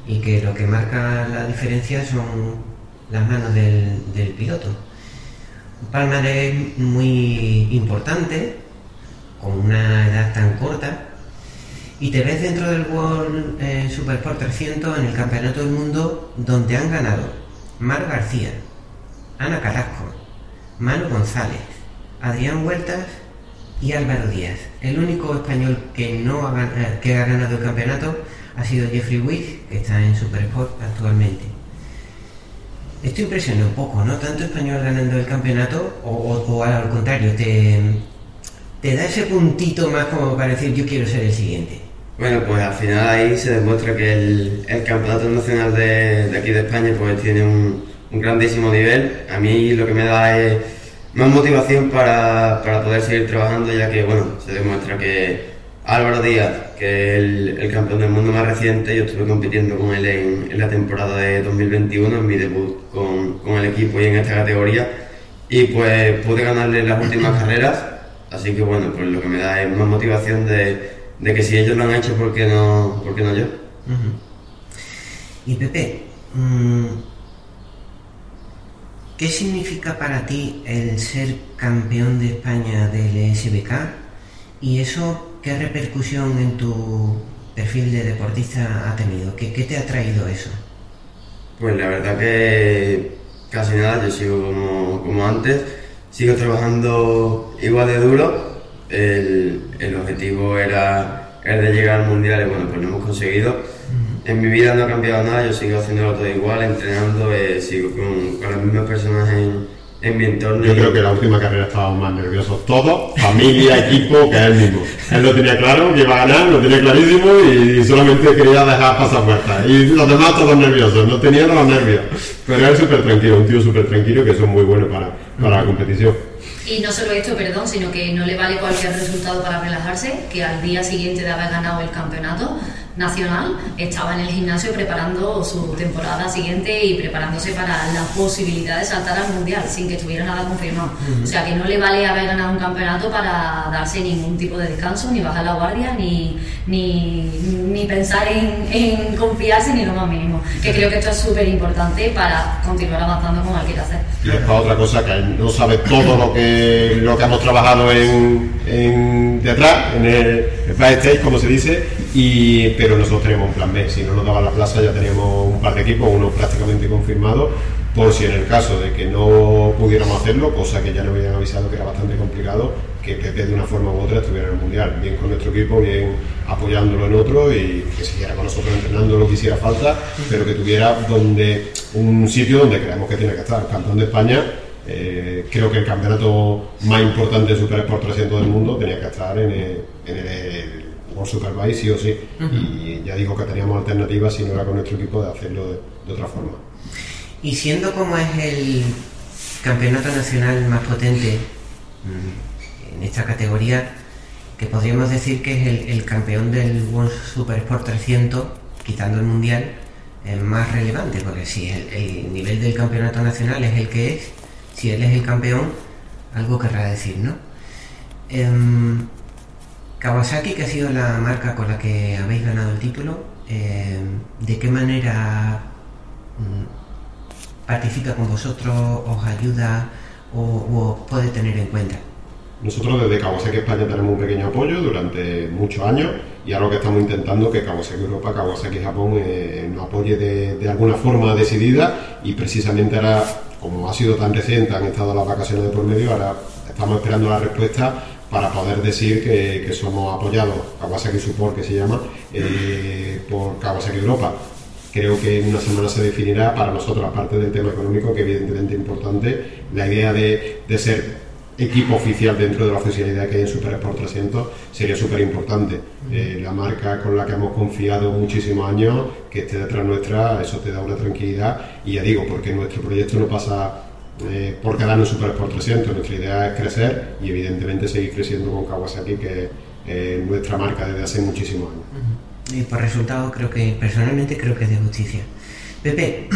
y que lo que marca la diferencia son las manos del, del piloto. Palmarés muy importante, con una edad tan corta, y te ves dentro del World eh, Supersport 300 en el Campeonato del Mundo donde han ganado Mar García, Ana Carrasco, Manu González, Adrián Huertas y Álvaro Díaz. El único español que no ha, eh, que ha ganado el campeonato ha sido Jeffrey Wick, que está en Supersport actualmente. Esto impresiona un poco, ¿no? Tanto español ganando el campeonato, o, al contrario, te, te da ese puntito más como para decir yo quiero ser el siguiente. Bueno, pues al final ahí se demuestra que el, Campeonato Nacional de, aquí de España pues tiene un, un grandísimo nivel. A mí lo que me da es más motivación para, para, poder seguir trabajando, ya que bueno, se demuestra que Álvaro Díaz, que es el, campeón del mundo más reciente, yo estuve compitiendo con él en, la temporada de 2021, en mi debut con, con, el equipo y en esta categoría, y pues pude ganarle las últimas carreras, así que bueno, pues lo que me da es más motivación de, de que si ellos lo han hecho, ¿por qué no, por qué no yo? Y Pepe, mmm ¿Qué significa para ti el ser campeón de España del SBK? ¿Y eso qué repercusión en tu perfil de deportista ha tenido? ¿Qué, te ha traído eso? Pues la verdad que casi nada, yo sigo como, antes, sigo trabajando igual de duro. El, objetivo era, era de llegar al mundial y bueno, pues lo hemos conseguido en mi vida no ha cambiado nada, yo sigo haciéndolo todo igual, entrenando, eh, sigo con, con, las mismas personas en, en mi entorno. Yo creo que la última carrera estábamos más nerviosos todos, familia, equipo, que es el mismo. Él lo tenía claro, que iba a ganar, lo tenía clarísimo y, solamente quería dejar pasar puertas. Y los demás todos nerviosos, no tenían los nervios. Pero él súper tranquilo, un tío súper tranquilo que son muy buenos para, para la competición. Y no solo esto, perdón, sino que no le vale cualquier resultado para relajarse, que al día siguiente de haber ganado el campeonato nacional estaba en el gimnasio preparando su temporada siguiente y preparándose para la posibilidad de saltar al mundial sin que estuviera nada confirmado. O sea que no le vale haber ganado un campeonato para darse ningún tipo de descanso, ni bajar la guardia, ni, ni, pensar en, en, confiarse ni lo más mínimo. Que creo que esto es súper importante para continuar avanzando como él quiere hacer. Y es otra cosa que no sabe todo lo que, lo que hemos trabajado en, en detrás, en el, backstage, como se dice, y, pero nosotros teníamos un plan B. Si no nos daba la plaza, ya teníamos un par de equipos, uno prácticamente confirmado, por si en el caso de que no pudiéramos hacerlo, cosa que ya nos habían avisado que era bastante complicado, que Pepe de una forma u otra estuviera en el mundial, bien con nuestro equipo, bien apoyándolo en otro y que siguiera con nosotros entrenando lo que hiciera falta, pero que tuviera donde un sitio donde creemos que tiene que estar, campeón de España eh, creo que el campeonato más importante de Super Sport 300 del mundo tenía que estar en el, en el World Superbike sí o sí. Y ya digo que teníamos alternativas si no era con nuestro equipo de hacerlo de, otra forma. Y siendo como es el campeonato nacional más potente mm, en esta categoría, que podríamos decir que es el, campeón del World Super Sport 300, quitando el mundial, es más relevante, porque si el nivel del campeonato nacional es el que es, si él es el campeón, algo querrá decir, ¿no? Em, Kawasaki, que ha sido la marca con la que habéis ganado el título, em, ¿de qué manera mm, participa con vosotros, os ayuda o, os puede tener en cuenta? Nosotros desde Kawasaki España tenemos un pequeño apoyo durante muchos años y ahora lo que estamos intentando que Kawasaki Europa, Kawasaki Japón eh, nos apoye de, de, alguna forma decidida y precisamente ahora como ha sido tan reciente, han estado las vacaciones de por medio, ahora estamos esperando la respuesta para poder decir que, somos apoyados, Kawasaki Support que se llama, eh, por Kawasaki Europa. Creo que en una semana se definirá para nosotros, aparte del tema económico, que evidentemente es importante, la idea de, de ser equipo oficial dentro de la oficialidad que hay en Super Sport 300 sería súper importante. Eh, la marca con la que hemos confiado muchísimos años, que esté detrás nuestra, eso te da una tranquilidad y ya digo, porque nuestro proyecto no pasa eh, por quedarnos Super Sport 300. Nuestra idea es crecer y evidentemente seguir creciendo con Kawasaki, que es nuestra marca desde hace muchísimos años. Y por resultado creo que, personalmente creo que es de justicia. Pepe,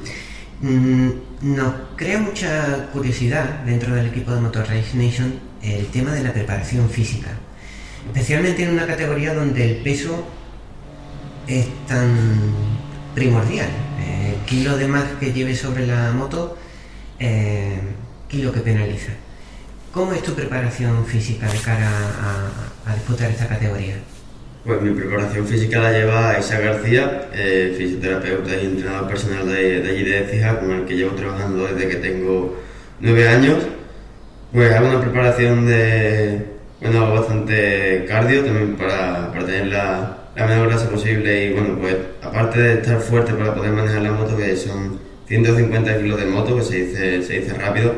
mm, nos crea mucha curiosidad dentro del equipo de Motor Race Nation el tema de la preparación física, especialmente en una categoría donde el peso es tan primordial. Eh, kilo de más que lleve sobre la moto, eh, kilo que penaliza. ¿Cómo es tu preparación física de cara a, a disputar esta categoría? Pues mi preparación física la lleva Isa García, eh, fisioterapeuta y entrenador personal de, de allí de Cija, con el que llevo trabajando desde que tengo nueve años. Pues hago una preparación de, bueno, bastante cardio también para, para tener la, la menor grasa posible y bueno, pues aparte de estar fuerte para poder manejar la moto, que son 150 kilos de moto, que se dice, se dice rápido,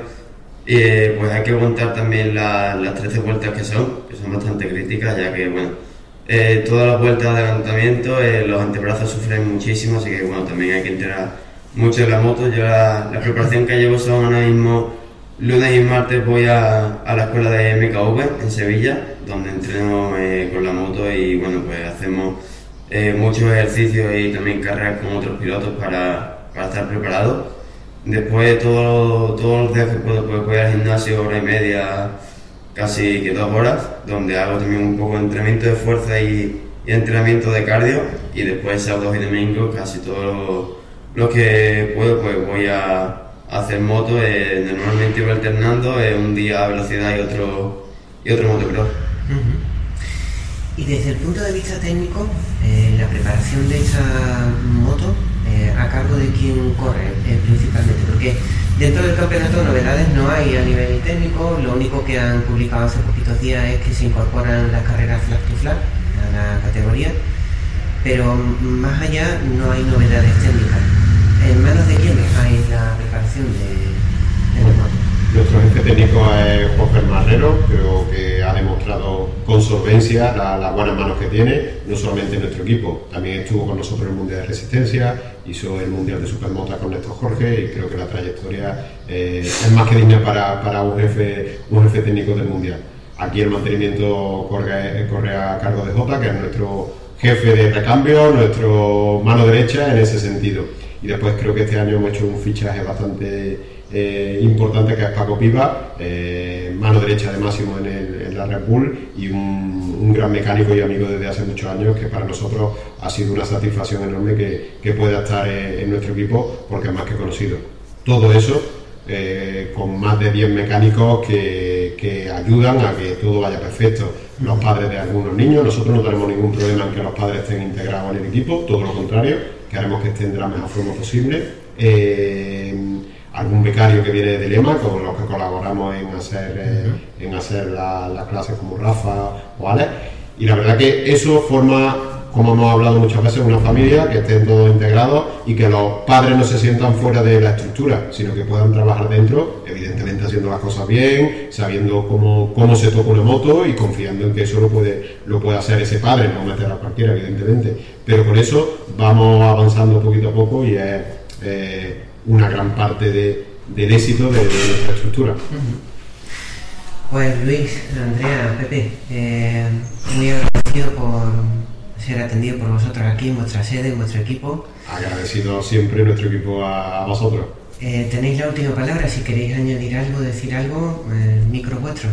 y eh, pues hay que aguantar también la- las 13 vueltas que son, que son bastante críticas, ya que bueno, eh, todas las vueltas de adelantamiento, eh, los antebrazos sufren muchísimo, así que bueno, también hay que entrenar mucho en la moto. Yo la, la preparación que llevo son ahora mismo lunes y martes voy a, a la escuela de MKV en Sevilla, donde entreno eh, con la moto y bueno, pues hacemos eh, muchos ejercicios y también carreras con otros pilotos para, para estar preparados. Después todo- todos los días que puedo pues voy al gimnasio hora y media, casi que dos horas, donde hago también un poco de entrenamiento de fuerza y, y entrenamiento de cardio y después sábados y domingos casi todo lo, lo que puedo pues voy a, hacer moto, eh, normalmente voy alternando eh, un día a velocidad y otro, y otro motocross. Y desde el punto de vista técnico, eh, la preparación de esa moto a cargo de quién corre eh, principalmente, porque dentro del campeonato novedades no hay a nivel técnico, lo único que han publicado hace poquitos días es que se incorporan las carreras flag to flag a la categoría, pero más allá no hay novedades técnicas. ¿En manos de quién hay la preparación de, de? Nuestro jefe técnico es Jorge Marrero, creo que ha demostrado con solvencia la- las buenas manos que tiene, no solamente en nuestro equipo, también estuvo con nosotros en el Mundial de Resistencia, hizo el Mundial de Supermota con Néstor Jorge y creo que la trayectoria eh, es más que digna para, para un, jefe, un jefe técnico del Mundial. Aquí el mantenimiento corre, corre a cargo de Jota, que es nuestro jefe de recambio, nuestro mano derecha en ese sentido. Y después creo que este año hemos hecho un fichaje bastante eh, importante que es Paco Piva, eh, mano derecha de Máximo en, el- la Red Bull y un, gran mecánico y amigo desde hace muchos años que para nosotros ha sido una satisfacción enorme que, que pueda estar en nuestro equipo porque es más que conocido. Todo eso eh, con más de 10 mecánicos que, que ayudan a que todo vaya perfecto. Los padres de algunos niños, nosotros no tenemos ningún problema en que los padres estén integrados en el equipo, todo lo contrario, queremos que estén de la mejor forma posible. Eh, algún becario que viene de Lema, con los que colaboramos en hacer, eh, en hacer la- las clases como Rafa o Alex. Y la verdad que eso forma, como hemos hablado muchas veces, una familia que estén todos integrados y que los padres no se sientan fuera de la estructura, sino que puedan trabajar dentro, evidentemente haciendo las cosas bien, sabiendo cómo, cómo se toca una moto y confiando en que eso lo puede, lo puede hacer ese padre, no meter a cualquiera, evidentemente. Pero con eso vamos avanzando poquito a poco y es eh, una gran parte de- del éxito de, de nuestra estructura. Pues Luis, Andrea, Pepe, eh, muy agradecido por ser atendido por vosotros aquí en vuestra sede, en vuestro equipo. Agradecido siempre nuestro equipo a, a vosotros. Eh, tenéis la última palabra, si queréis añadir algo, decir algo, el micro es vuestro.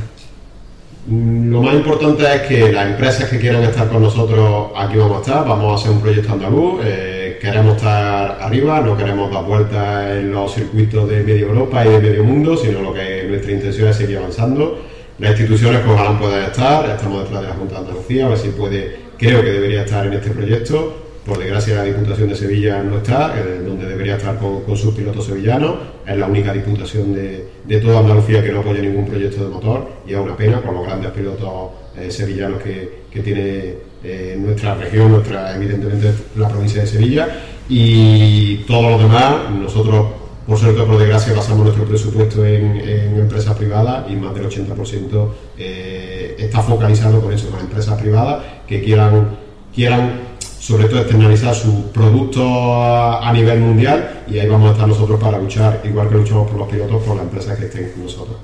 Mm, Lo más importante es que las empresas que quieran estar con nosotros aquí vamos a estar, vamos a hacer un proyecto andaluz, eh, queremos estar arriba, no queremos dar vueltas en los circuitos de medio Europa y de medio mundo, sino lo que nuestra intención es seguir avanzando. Las instituciones que ojalá puedan estar, estamos detrás de la Junta de Andalucía, a ver si puede, creo que debería estar en este proyecto. Por desgracia la Diputación de Sevilla no está, eh, donde debería estar con, con sus pilotos sevillanos. Es la única diputación de, de toda Andalucía que no apoya ningún proyecto de motor y es una pena con los grandes pilotos eh, sevillanos que, que tiene eh, nuestra región, nuestra evidentemente la provincia de Sevilla y todo lo demás nosotros por suerte por desgracia basamos nuestro presupuesto en, empresas privadas y más del 80% eh, está focalizado con eso, con empresas privadas que quieran, quieran sobre todo externalizar su producto a, nivel mundial y ahí vamos a estar nosotros para luchar, igual que luchamos por los pilotos, por las empresas que estén con nosotros.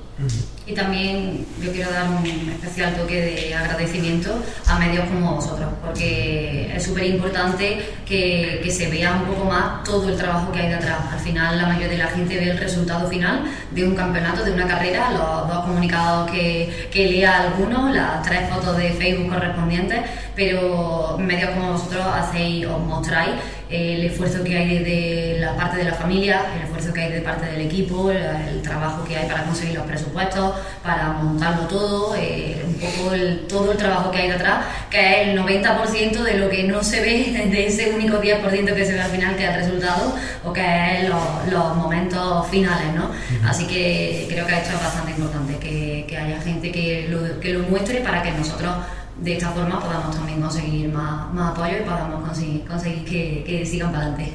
Y también yo quiero dar un especial toque de agradecimiento a medios como vosotros, porque es súper importante que, que, se vea un poco más todo el trabajo que hay detrás. Al final la mayoría de la gente ve el resultado final de un campeonato, de una carrera, los dos comunicados que, que lea alguno, las tres fotos de Facebook correspondientes, pero medios como vosotros hacéis, os mostráis el esfuerzo que hay de, la parte de la familia, el esfuerzo que hay de parte del equipo, el, trabajo que hay para conseguir los presupuestos, para montarlo todo, eh, un poco todo el trabajo que hay detrás, que es el 90% de lo que no se ve, de ese único 10% que se ve al final, que es el resultado, o que es los, momentos finales, ¿no? Así que creo que esto es bastante importante, que, que haya gente que lo, que lo muestre para que nosotros de esta forma podamos también conseguir más, más apoyo y podamos conseguir, conseguir que, que sigan para adelante.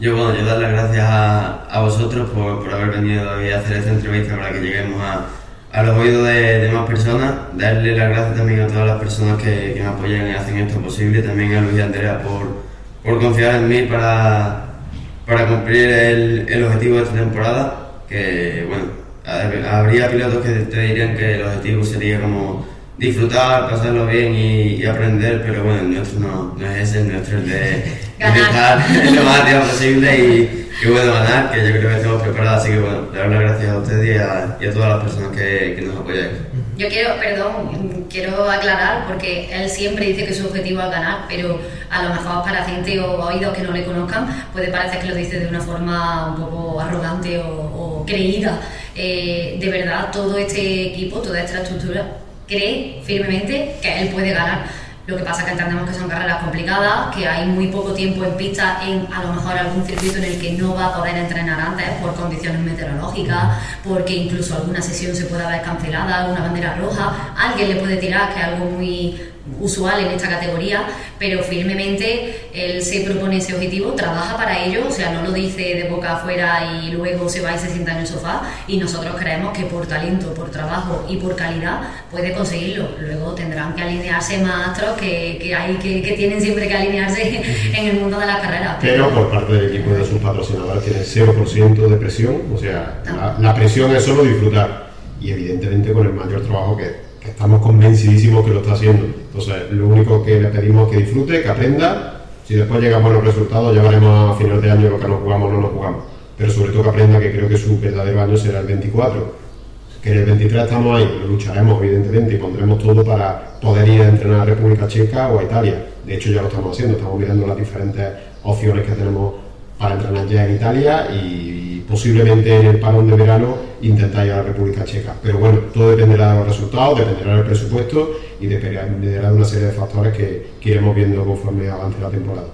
Yo, bueno, yo dar las gracias a, a vosotros por, por, haber venido hoy a hacer esta entrevista para que lleguemos a, a los oídos de, de, más personas. Darle las gracias también a todas las personas que, que me apoyan y hacen esto posible. También a Luis y Andrea por, por confiar en mí para, para cumplir el, el objetivo de esta temporada. Que, bueno, habría pilotos que te dirían que el objetivo sería como disfrutar, pasarlo bien y, aprender, pero bueno, el nuestro no, no es ese, el nuestro es de estar lo más tiempo posible y, y, bueno, ganar, que yo creo que estamos preparados, así que bueno, dar las gracias a ustedes y a, y a todas las personas que, que nos apoyan. Yo quiero, perdón, quiero aclarar porque él siempre dice que su objetivo es ganar, pero a lo mejor para gente o oídos que no le conozcan puede parecer que lo dice de una forma un poco arrogante o, o creída. Eh, de verdad, todo este equipo, toda esta estructura cree firmemente que él puede ganar. Lo que pasa es que entendemos que son carreras complicadas, que hay muy poco tiempo en pista en a lo mejor algún circuito en el que no va a poder entrenar antes por condiciones meteorológicas, porque incluso alguna sesión se puede haber cancelada, alguna bandera roja, alguien le puede tirar, que es algo muy usual en esta categoría, pero firmemente él se propone ese objetivo, trabaja para ello, o sea, no lo dice de boca afuera y luego se va y se sienta en el sofá, y nosotros creemos que por talento, por trabajo y por calidad puede conseguirlo. Luego tendrán que alinearse maestros que, que hay que, que, tienen siempre que alinearse en el mundo de la carrera. Pero por parte del equipo de sus patrocinadores tiene 0% de presión, o sea, la, la presión es solo disfrutar y evidentemente con el mayor trabajo que estamos convencidísimos que lo está haciendo. Entonces, lo único que le pedimos es que disfrute, que aprenda. Si después llegamos a los resultados, ya veremos a final de año lo que nos jugamos o no nos jugamos. Pero sobre todo que aprenda que creo que su verdadero año será el 24. Que en el 23 estamos ahí, lo lucharemos evidentemente y pondremos todo para poder ir a entrenar a República Checa o a Italia. De hecho, ya lo estamos haciendo, estamos mirando las diferentes opciones que tenemos para entrenar ya en Italia y posiblemente en el parón de verano intentar ir a la República Checa. Pero bueno, todo dependerá de los resultados, dependerá del presupuesto y dependerá de una serie de factores que, iremos viendo conforme avance la temporada.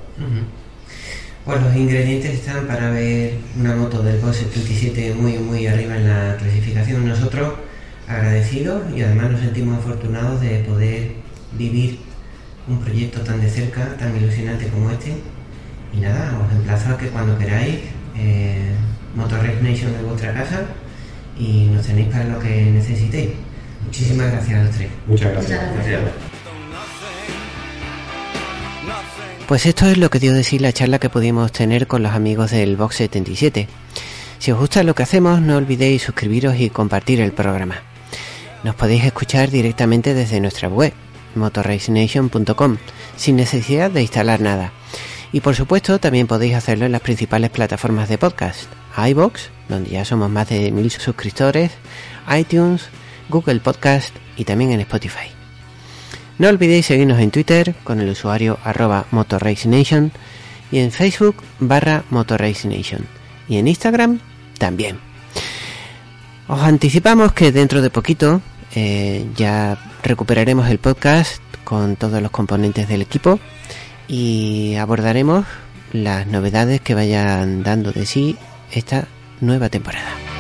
Bueno, los ingredientes están para ver una moto del Boss 77 muy, muy arriba en la clasificación. Nosotros agradecidos y además nos sentimos afortunados de poder vivir un proyecto tan de cerca, tan ilusionante como este. Y nada, os emplazo a que cuando queráis eh, Motorrace Nation de vuestra casa y nos tenéis para lo que necesitéis. Muchísimas gracias a los tres. Muchas gracias. Pues esto es lo que dio decir la charla que pudimos tener con los amigos del Box 77. Si os gusta lo que hacemos, no olvidéis suscribiros y compartir el programa. Nos podéis escuchar directamente desde nuestra web, motorracenation.com, sin necesidad de instalar nada. Y por supuesto, también podéis hacerlo en las principales plataformas de podcast iBox, donde ya somos más de mil suscriptores, iTunes, Google Podcast y también en Spotify. No olvidéis seguirnos en Twitter con el usuario arroba motorracenation y en Facebook barra motorracenation y en Instagram también. Os anticipamos que dentro de poquito eh, ya recuperaremos el podcast con todos los componentes del equipo y abordaremos las novedades que vayan dando de sí esta nueva temporada.